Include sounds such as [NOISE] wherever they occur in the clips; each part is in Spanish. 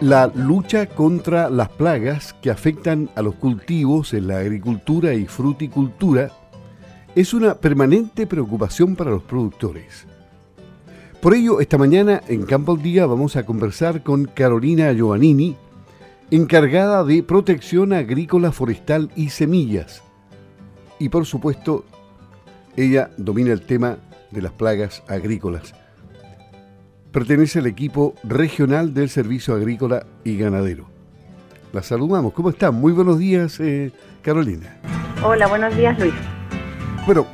La lucha contra las plagas que afectan a los cultivos en la agricultura y fruticultura es una permanente preocupación para los productores. Por ello, esta mañana en Campo al Día vamos a conversar con Carolina Giovannini, encargada de protección agrícola, forestal y semillas. Y por supuesto, ella domina el tema de las plagas agrícolas. Pertenece al equipo regional del Servicio Agrícola y Ganadero. La saludamos. ¿Cómo está? Muy buenos días, eh, Carolina. Hola, buenos días, Luis. Bueno,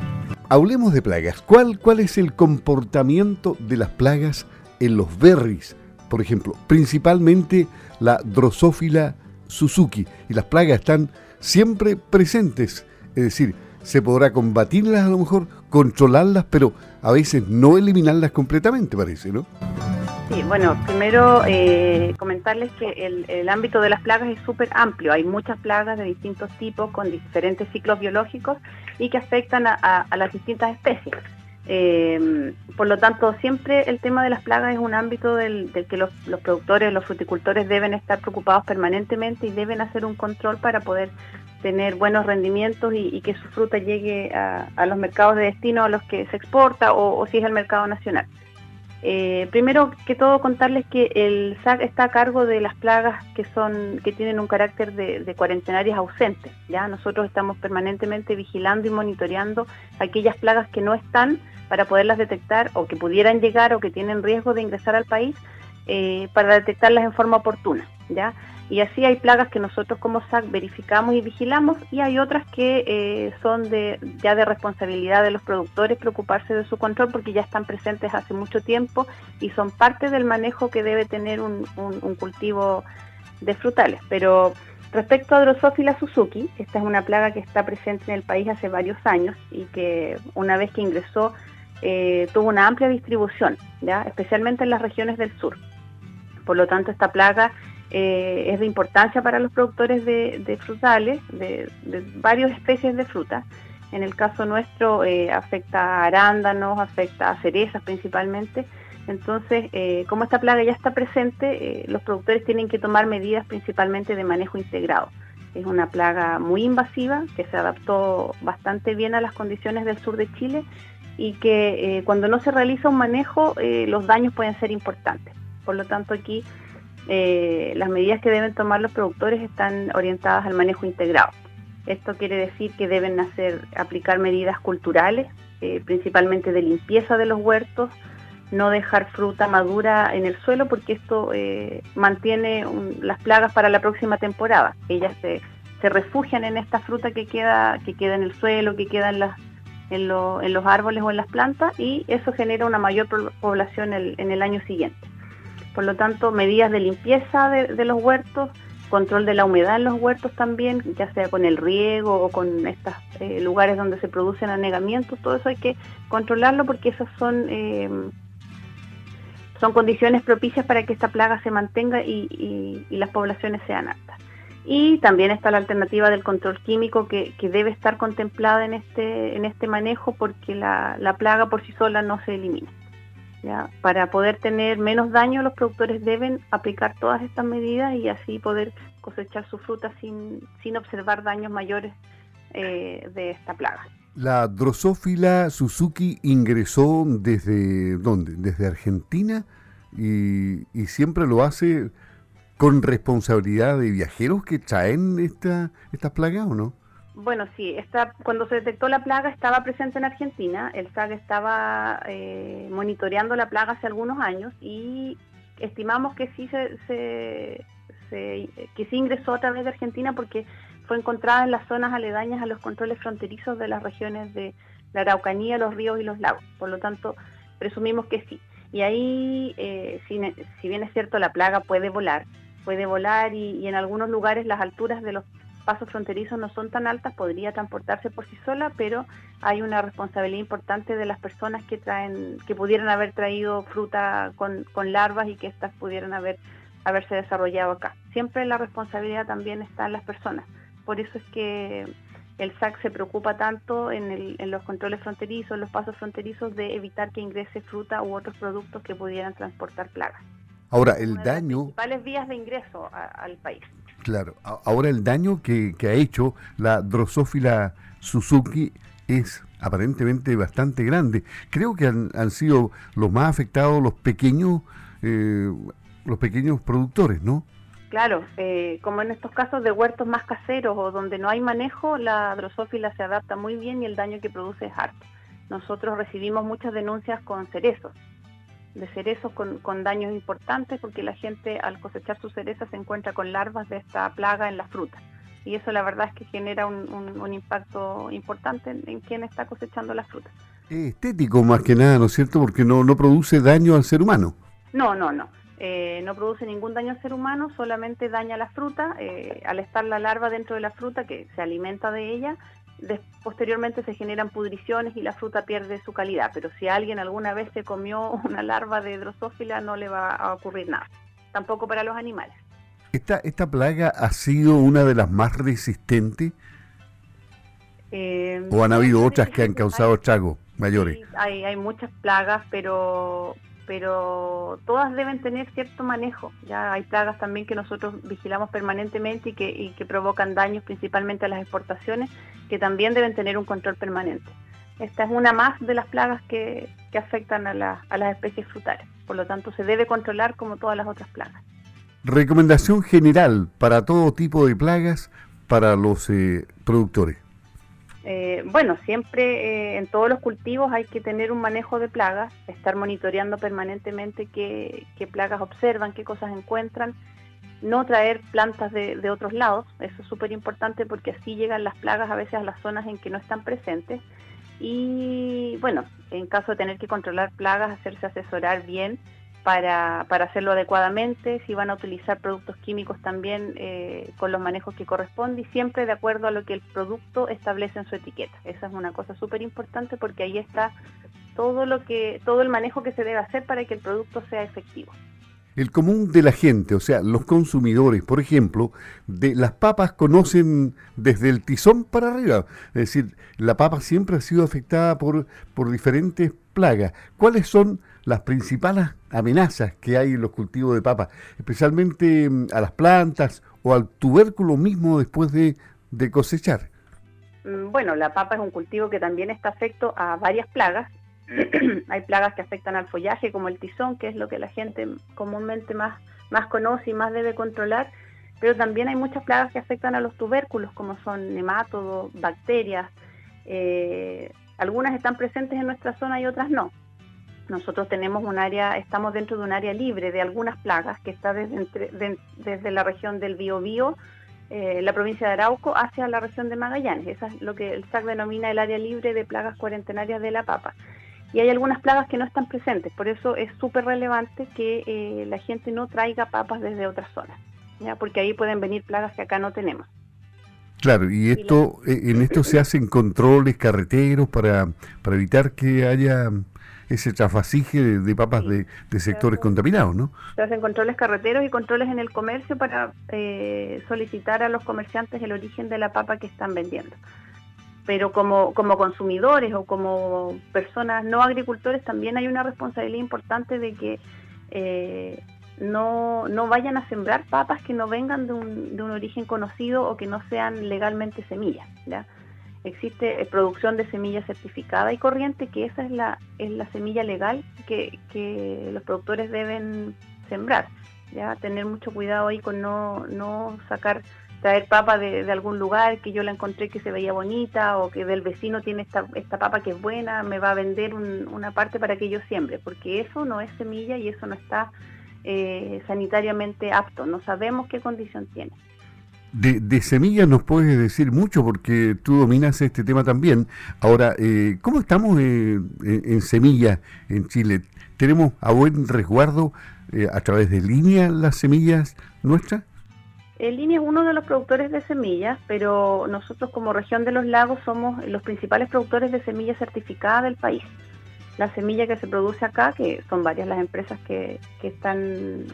hablemos de plagas. ¿Cuál, ¿Cuál es el comportamiento de las plagas en los berries? Por ejemplo, principalmente la drosófila Suzuki. Y las plagas están siempre presentes. Es decir, se podrá combatirlas a lo mejor, controlarlas, pero a veces no eliminarlas completamente, parece, ¿no? Sí, bueno, primero eh, comentarles que el, ámbito de las plagas es súper amplio. Hay muchas plagas de distintos tipos con diferentes ciclos biológicos y que afectan a, las distintas especies. Eh, por lo tanto, siempre el tema de las plagas es un ámbito del, que los, productores, los fruticultores deben estar preocupados permanentemente y deben hacer un control para poder tener buenos rendimientos y, que su fruta llegue a, los mercados de destino a los que se exporta o si es el mercado nacional. Eh, primero que todo contarles que el SAC está a cargo de las plagas que son que tienen un carácter de, cuarentenarias ausentes. Ya nosotros estamos permanentemente vigilando y monitoreando aquellas plagas que no están para poderlas detectar o que pudieran llegar o que tienen riesgo de ingresar al país eh, para detectarlas en forma oportuna. Ya y así hay plagas que nosotros como SAC verificamos y vigilamos y hay otras que eh, son de, ya de responsabilidad de los productores preocuparse de su control porque ya están presentes hace mucho tiempo y son parte del manejo que debe tener un, cultivo de frutales. Pero respecto a Drosophila Suzuki, esta es una plaga que está presente en el país hace varios años y que una vez que ingresó eh, tuvo una amplia distribución, ¿ya? especialmente en las regiones del sur. Por lo tanto, esta plaga eh, es de importancia para los productores de, frutales, de, varias especies de frutas. En el caso nuestro eh, afecta a arándanos, afecta a cerezas principalmente. Entonces, eh, como esta plaga ya está presente, los productores tienen que tomar medidas principalmente de manejo integrado. Es una plaga muy invasiva que se adaptó bastante bien a las condiciones del sur de Chile y que cuando no se realiza un manejo los daños pueden ser importantes. Por lo tanto, aquí eh, las medidas que deben tomar los productores están orientadas al manejo integrado. Esto quiere decir que deben hacer, aplicar medidas culturales, eh, principalmente de limpieza de los huertos, no dejar fruta madura en el suelo porque esto eh, mantiene las plagas para la próxima temporada. Ellas se, refugian en esta fruta que queda, que queda en el suelo, que queda en, los árboles o en las plantas y eso genera una mayor población en el año siguiente. Por lo tanto, medidas de limpieza de, los huertos, control de la humedad en los huertos también, ya sea con el riego o con estos eh, lugares donde se producen anegamientos, todo eso hay que controlarlo porque esas son, eh, son condiciones propicias para que esta plaga se mantenga y, las poblaciones sean altas. Y también está la alternativa del control químico que, debe estar contemplada en este, en este manejo porque la plaga por sí sola no se elimina. Para poder tener menos daño, los productores deben aplicar todas estas medidas y así poder cosechar su fruta sin, sin observar daños mayores eh, de esta plaga. La drosófila Suzuki ingresó desde dónde? Desde Argentina y, y siempre lo hace con responsabilidad de viajeros que traen esta, estas plagas o no? Bueno, sí, está, cuando se detectó la plaga estaba presente en Argentina, el SAG estaba eh, monitoreando la plaga hace algunos años y estimamos que sí se, que sí ingresó a través de Argentina porque fue encontrada en las zonas aledañas a los controles fronterizos de las regiones de la Araucanía, los ríos y los lagos. Por lo tanto, presumimos que sí. Y ahí, eh, si, bien es cierto, la plaga puede volar, puede volar y en algunos lugares las alturas de los pasos fronterizos no son tan altas, podría transportarse por sí sola, pero hay una responsabilidad importante de las personas que traen, que pudieran haber traído fruta con, larvas y que éstas pudieran haber haberse desarrollado acá. Siempre la responsabilidad también está en las personas. Por eso es que el SAC se preocupa tanto en, el, en los controles fronterizos, en los pasos fronterizos, de evitar que ingrese fruta u otros productos que pudieran transportar plagas. Ahora, el daño... Las principales vías de ingreso al país. Claro, ahora el daño que, ha hecho la drosófila Suzuki es aparentemente bastante grande. Creo que han, sido los más afectados los pequeños, eh, los pequeños productores, ¿no? Claro, eh, como en estos casos de huertos más caseros o donde no hay manejo, la drosófila se adapta muy bien y el daño que produce es harto. Nosotros recibimos muchas denuncias con cerezos, de cerezos con, daños importantes porque la gente al cosechar sus cerezas se encuentra con larvas de esta plaga en la fruta. Y eso la verdad es que genera un, impacto importante en, quien está cosechando las frutas. Es estético más que nada, ¿no es cierto? Porque no, no produce daño al ser humano. No, no, no. Eh, no produce ningún daño al ser humano, solamente daña la fruta. Eh, al estar la larva dentro de la fruta, que se alimenta de ella, posteriormente se generan pudriciones y la fruta pierde su calidad, pero si alguien alguna vez se comió [LAUGHS] una larva de drosófila no le va a ocurrir nada, tampoco para los animales. ¿Esta, esta plaga ha sido una de las más resistentes? Eh, ¿O han habido otras que han causado estragos mayores? hay, hay muchas plagas, pero pero todas deben tener cierto manejo. Ya hay plagas también que nosotros vigilamos permanentemente y que, provocan daños principalmente a las exportaciones, que también deben tener un control permanente. Esta es una más de las plagas que, que afectan a, a las especies frutales. Por lo tanto, se debe controlar como todas las otras plagas. Recomendación general para todo tipo de plagas para los eh, productores. Eh, bueno, siempre eh, en todos los cultivos hay que tener un manejo de plagas, estar monitoreando permanentemente qué, plagas observan, qué cosas encuentran, no traer plantas de, otros lados, eso es súper importante porque así llegan las plagas a veces a las zonas en que no están presentes. Y bueno, en caso de tener que controlar plagas, hacerse asesorar bien para, para, hacerlo adecuadamente, si van a utilizar productos químicos también eh, con los manejos que corresponde y siempre de acuerdo a lo que el producto establece en su etiqueta. Esa es una cosa súper importante porque ahí está todo lo que todo el manejo que se debe hacer para que el producto sea efectivo. El común de la gente, o sea, los consumidores, por ejemplo, de las papas conocen desde el tizón para arriba. Es decir, la papa siempre ha sido afectada por, por diferentes plagas. ¿Cuáles son las principales amenazas que hay en los cultivos de papa, especialmente mm, a las plantas o al tubérculo mismo después de, cosechar? Mm, bueno, la papa es un cultivo que también está afecto a varias plagas. [CLEARS THROAT] hay plagas que afectan al follaje, como el tizón, que es lo que la gente comúnmente más, más conoce y más debe controlar, pero también hay muchas plagas que afectan a los tubérculos, como son nemátodos, bacterias. Eh, algunas están presentes en nuestra zona y otras no. Nosotros tenemos un área, estamos dentro de un área libre de algunas plagas que está desde, desde la región del Biobío, eh, la provincia de Arauco, hacia la región de Magallanes. Eso es lo que el SAC denomina el área libre de plagas cuarentenarias de la papa. Y hay algunas plagas que no están presentes, por eso es súper relevante que eh, la gente no traiga papas desde otras zonas, ¿ya? porque ahí pueden venir plagas que acá no tenemos. Claro, y esto, eh, en esto se hacen controles carreteros para, para evitar que haya ese trafasige de, papas de, sectores contaminados, ¿no? Se hacen controles carreteros y controles en el comercio para eh, solicitar a los comerciantes el origen de la papa que están vendiendo. Pero como, como consumidores o como personas no agricultores también hay una responsabilidad importante de que eh, no, no vayan a sembrar papas que no vengan de un, de un origen conocido o que no sean legalmente semillas. ¿ya? existe eh, producción de semilla certificada y corriente, que esa es la, es la semilla legal que, que los productores deben sembrar. ya Tener mucho cuidado ahí con no, no sacar, traer papa de, de, algún lugar que yo la encontré que se veía bonita o que del vecino tiene esta, esta papa que es buena, me va a vender una parte para que yo siembre, porque eso no es semilla y eso no está eh, sanitariamente apto, no sabemos qué condición tiene. De, semillas nos puedes decir mucho porque tú dominas este tema también. Ahora, eh, ¿cómo estamos eh, en, semillas en Chile? ¿Tenemos a buen resguardo eh, a través de línea las semillas nuestras? En línea es uno de los productores de semillas, pero nosotros como región de los lagos somos los principales productores de semillas certificadas del país. La semilla que se produce acá, que son varias las empresas que, están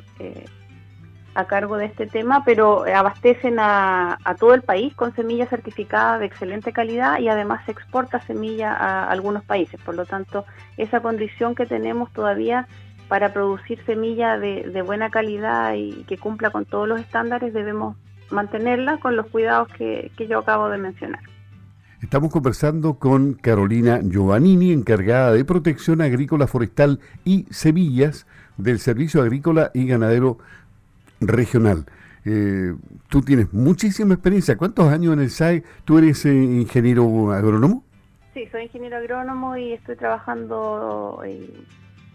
a cargo de este tema, pero abastecen a, todo el país con semilla certificada de excelente calidad y además se exporta semilla a algunos países. Por lo tanto, esa condición que tenemos todavía para producir semilla de, buena calidad y que cumpla con todos los estándares debemos mantenerla con los cuidados que, que yo acabo de mencionar. Estamos conversando con Carolina Giovannini, encargada de protección agrícola, forestal y semillas del Servicio Agrícola y Ganadero Regional. Eh, tú tienes muchísima experiencia. ¿Cuántos años en el SAE? ¿Tú eres eh, ingeniero agrónomo? Sí, soy ingeniero agrónomo y estoy trabajando eh,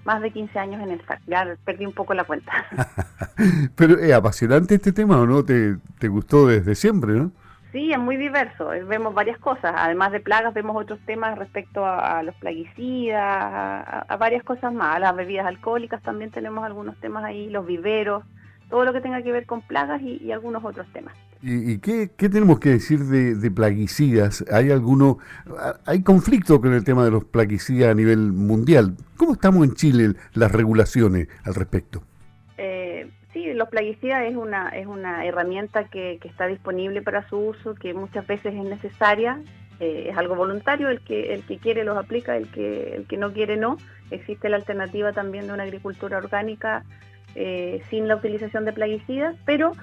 más de 15 años en el SAE. Ya perdí un poco la cuenta. [LAUGHS] Pero es apasionante este tema, ¿o no? ¿Te, te gustó desde siempre, no? Sí, es muy diverso. Eh, vemos varias cosas. Además de plagas, vemos otros temas respecto a, los plaguicidas, a, varias cosas más. A las bebidas alcohólicas también tenemos algunos temas ahí, los viveros, todo lo que tenga que ver con plagas y, algunos otros temas. ¿Y, qué, tenemos que decir de, plaguicidas? ¿Hay alguno, hay conflicto con el tema de los plaguicidas a nivel mundial? ¿Cómo estamos en Chile las regulaciones al respecto? Sí, los plaguicidas es una, es una herramienta que, está disponible para su uso, que muchas veces es necesaria, eh, es algo voluntario, el que, el que quiere los aplica, el que, el que no quiere no. Existe la alternativa también de una agricultura orgánica eh, sin la utilización de plaguicidas, pero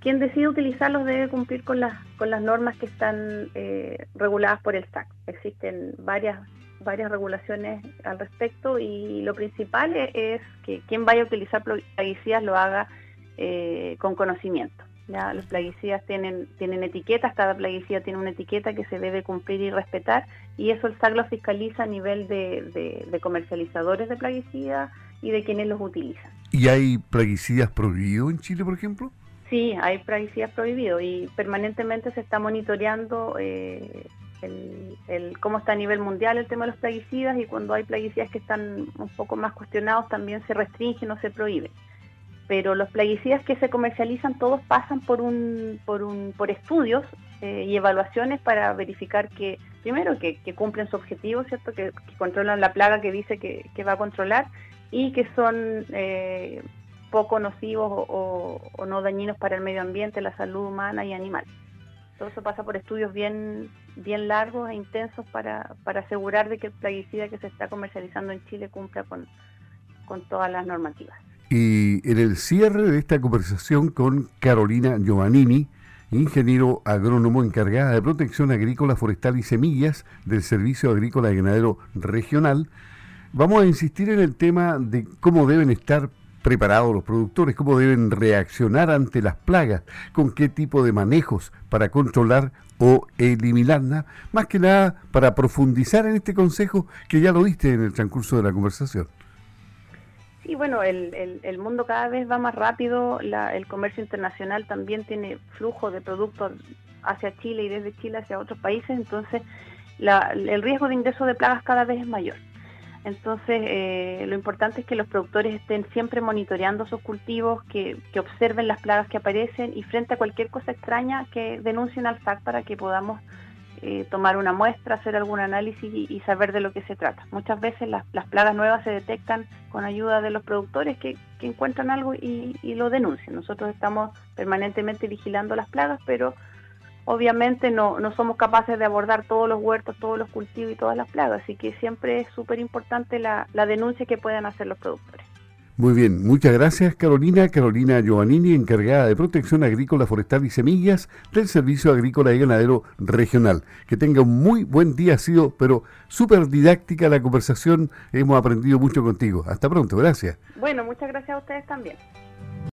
quien decide utilizarlos debe cumplir con las, con las normas que están eh, reguladas por el SAC. Existen varias varias regulaciones al respecto y lo principal es, que quien vaya a utilizar plaguicidas lo haga eh, con conocimiento. ¿ya? Los plaguicidas tienen, tienen etiquetas, cada plaguicida tiene una etiqueta que se debe cumplir y respetar y eso el SAC lo fiscaliza a nivel de, de comercializadores de plaguicidas y de quienes los utilizan. ¿Y hay plaguicidas prohibidos en Chile, por ejemplo? Sí, hay plaguicidas prohibidos y permanentemente se está monitoreando eh, el, cómo está a nivel mundial el tema de los plaguicidas y cuando hay plaguicidas que están un poco más cuestionados también se restringen o se prohíben. Pero los plaguicidas que se comercializan todos pasan por un por un por estudios eh, y evaluaciones para verificar que primero que, cumplen su objetivo, cierto, que, controlan la plaga que dice que, va a controlar y que son eh, poco nocivos o, o no dañinos para el medio ambiente, la salud humana y animal. Todo eso pasa por estudios bien, bien largos e intensos para, para asegurar de que el plaguicida que se está comercializando en Chile cumpla con, con todas las normativas. Y en el cierre de esta conversación con Carolina Giovannini, ingeniero agrónomo encargada de protección agrícola, forestal y semillas del Servicio Agrícola y Ganadero Regional, vamos a insistir en el tema de cómo deben estar preparados los productores, cómo deben reaccionar ante las plagas, con qué tipo de manejos para controlar o eliminarlas, más que nada para profundizar en este consejo que ya lo diste en el transcurso de la conversación. Sí, bueno, el, el, mundo cada vez va más rápido, el comercio internacional también tiene flujo de productos hacia Chile y desde Chile hacia otros países, entonces el riesgo de ingreso de plagas cada vez es mayor. Entonces, eh, lo importante es que los productores estén siempre monitoreando sus cultivos, que, observen las plagas que aparecen y frente a cualquier cosa extraña que denuncien al SAC para que podamos eh, tomar una muestra, hacer algún análisis y, saber de lo que se trata. Muchas veces las, plagas nuevas se detectan con ayuda de los productores que, encuentran algo y, y lo denuncian. Nosotros estamos permanentemente vigilando las plagas, pero obviamente no, no somos capaces de abordar todos los huertos, todos los cultivos y todas las plagas, así que siempre es súper importante la, la denuncia que puedan hacer los productores. Muy bien, muchas gracias Carolina. Carolina Giovannini, encargada de protección agrícola, forestal y semillas del Servicio Agrícola y Ganadero Regional. Que tenga un muy buen día, ha sido pero súper didáctica la conversación, hemos aprendido mucho contigo. Hasta pronto, gracias. Bueno, muchas gracias a ustedes también.